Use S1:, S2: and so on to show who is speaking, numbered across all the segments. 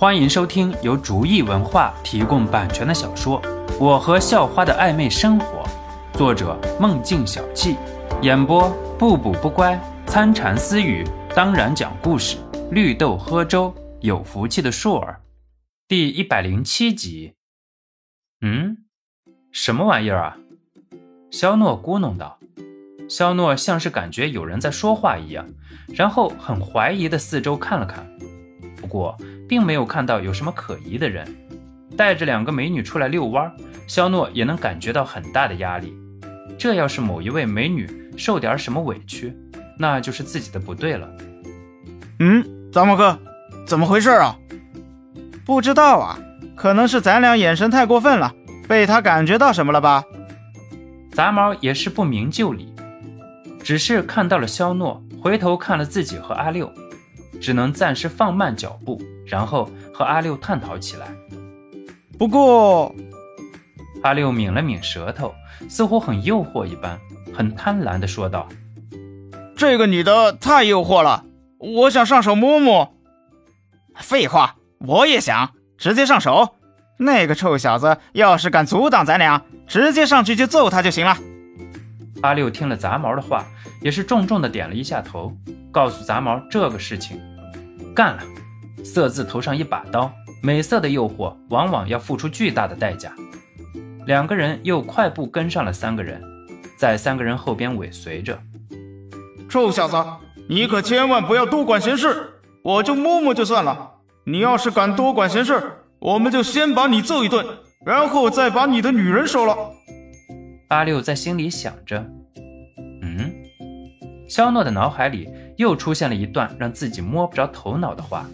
S1: 欢迎收听由竹意文化提供版权的小说《我和校花的暧昧生活》，作者梦境小憩，演播不补不乖、参禅私语，当然讲故事，绿豆喝粥，有福气的硕儿，第一百零七集。嗯，什么玩意儿啊？肖诺咕哝道。肖诺像是感觉有人在说话一样，然后很怀疑的四周看了看，不过并没有看到有什么可疑的人。带着两个美女出来遛弯，肖诺也能感觉到很大的压力。这要是某一位美女受点什么委屈，那就是自己的不对了。
S2: 嗯，杂毛哥，怎么回事啊？不知道啊，可能是咱俩眼神太过分了，被他感觉到什么了吧？
S1: 杂毛也是不明就里。只是看到了肖诺，回头看了自己和阿六，只能暂时放慢脚步，然后和阿六探讨起来。
S2: 不过，
S1: 阿六抿了抿舌头，似乎很诱惑一般，很贪婪地说道：“
S2: 这个女的太诱惑了，我想上手摸摸。”废话，我也想直接上手。那个臭小子要是敢阻挡咱俩，直接上去就揍他就行了。
S1: 阿六听了杂毛的话，也是重重的点了一下头，告诉杂毛这个事情，干了。色字头上一把刀，美色的诱惑往往要付出巨大的代价。两个人又快步跟上了三个人，在三个人后边尾随着。
S2: 臭小子，你可千万不要多管闲事，我就摸摸就算了。你要是敢多管闲事，我们就先把你揍一顿，然后再把你的女人收了。
S1: 阿六在心里想着：“嗯。”肖诺的脑海里又出现了一段让自己摸不着头脑的话。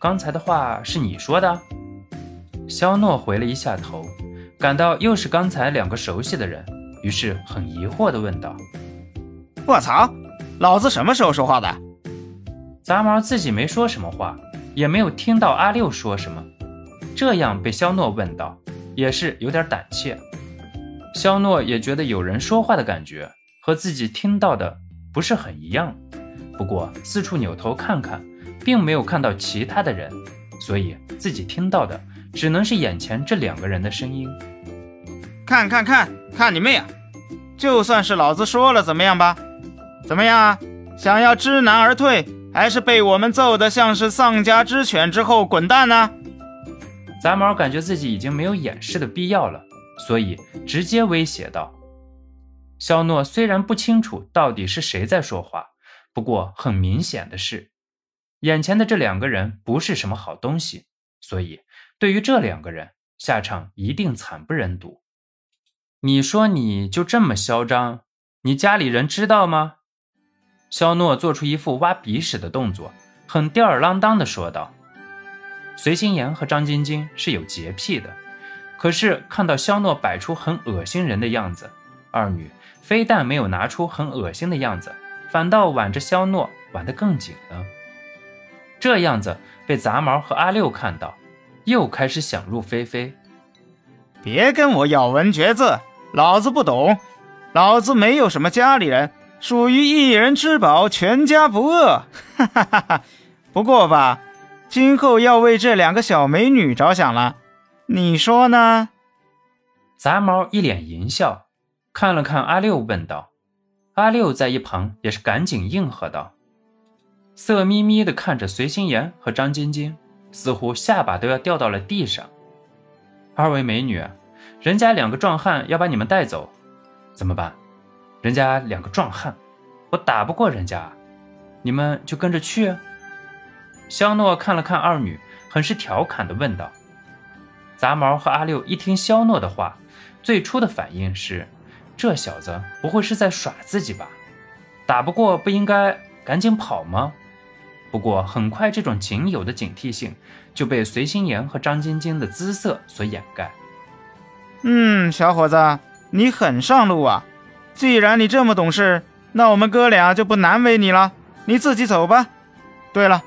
S1: 刚才的话是你说的？肖诺回了一下头，感到又是刚才两个熟悉的人，于是很疑惑地问道：“
S2: 我操，老子什么时候说话的？”
S1: 杂毛自己没说什么话，也没有听到阿六说什么，这样被肖诺问到，也是有点胆怯。肖诺也觉得有人说话的感觉和自己听到的不是很一样，不过四处扭头看看，并没有看到其他的人，所以自己听到的只能是眼前这两个人的声音。
S2: 看看看看你妹啊！就算是老子说了，怎么样吧？怎么样啊？想要知难而退，还是被我们揍得像是丧家之犬之后滚蛋呢？
S1: 杂毛感觉自己已经没有掩饰的必要了。所以直接威胁道：“肖诺虽然不清楚到底是谁在说话，不过很明显的是，眼前的这两个人不是什么好东西。所以对于这两个人，下场一定惨不忍睹。你说你就这么嚣张？你家里人知道吗？”肖诺做出一副挖鼻屎的动作，很吊儿郎当的说道：“随心言和张晶晶是有洁癖的。”可是看到肖诺摆出很恶心人的样子，二女非但没有拿出很恶心的样子，反倒挽着肖诺挽得更紧了。这样子被杂毛和阿六看到，又开始想入非非。
S2: 别跟我咬文嚼字，老子不懂，老子没有什么家里人，属于一人吃饱全家不饿。哈哈哈哈！不过吧，今后要为这两个小美女着想了。你说呢？
S1: 杂毛一脸淫笑，看了看阿六，问道：“阿六在一旁也是赶紧应和道，色眯眯的看着随心言和张晶晶，似乎下巴都要掉到了地上。二位美女，人家两个壮汉要把你们带走，怎么办？人家两个壮汉，我打不过人家，你们就跟着去。”肖诺看了看二女，很是调侃的问道。杂毛和阿六一听肖诺的话，最初的反应是：这小子不会是在耍自己吧？打不过不应该赶紧跑吗？不过很快，这种仅有的警惕性就被随心言和张晶晶的姿色所掩盖。
S2: 嗯，小伙子，你很上路啊！既然你这么懂事，那我们哥俩就不难为你了。你自己走吧。对了，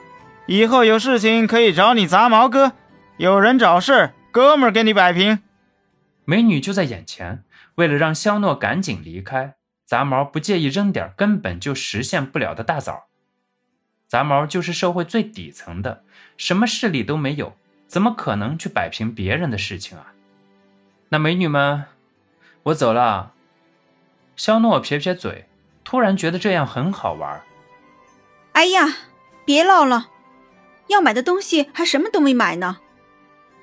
S2: 以后有事情可以找你杂毛哥，有人找事。哥们儿，给你摆平。
S1: 美女就在眼前，为了让肖诺赶紧离开，杂毛不介意扔点根本就实现不了的大枣。杂毛就是社会最底层的，什么势力都没有，怎么可能去摆平别人的事情啊？那美女们，我走了。肖诺撇撇嘴，突然觉得这样很好玩。
S3: 哎呀，别唠了，要买的东西还什么都没买呢。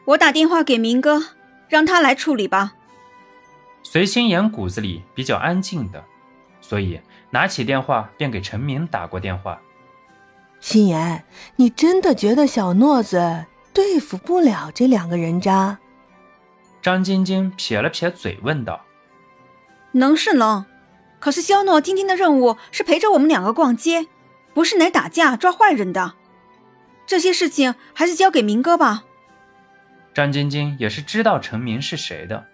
S3: 我打电话给明哥，让他来处理吧。
S1: 随心言骨子里比较安静的，所以拿起电话便给陈明打过电话。
S4: 心言，你真的觉得小诺子对付不了这两个人渣？
S1: 张晶晶撇了撇嘴问道：“
S3: 能是能，可是肖诺今天的任务是陪着我们两个逛街，不是来打架抓坏人的。这些事情还是交给明哥吧。”
S1: 张晶晶也是知道陈明是谁的，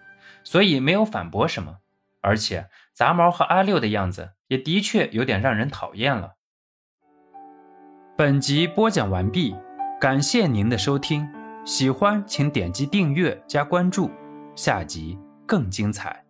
S1: 所以没有反驳什么。而且杂毛和阿六的样子也的确有点让人讨厌了。本集播讲完毕，感谢您的收听，喜欢请点击订阅加关注，下集更精彩。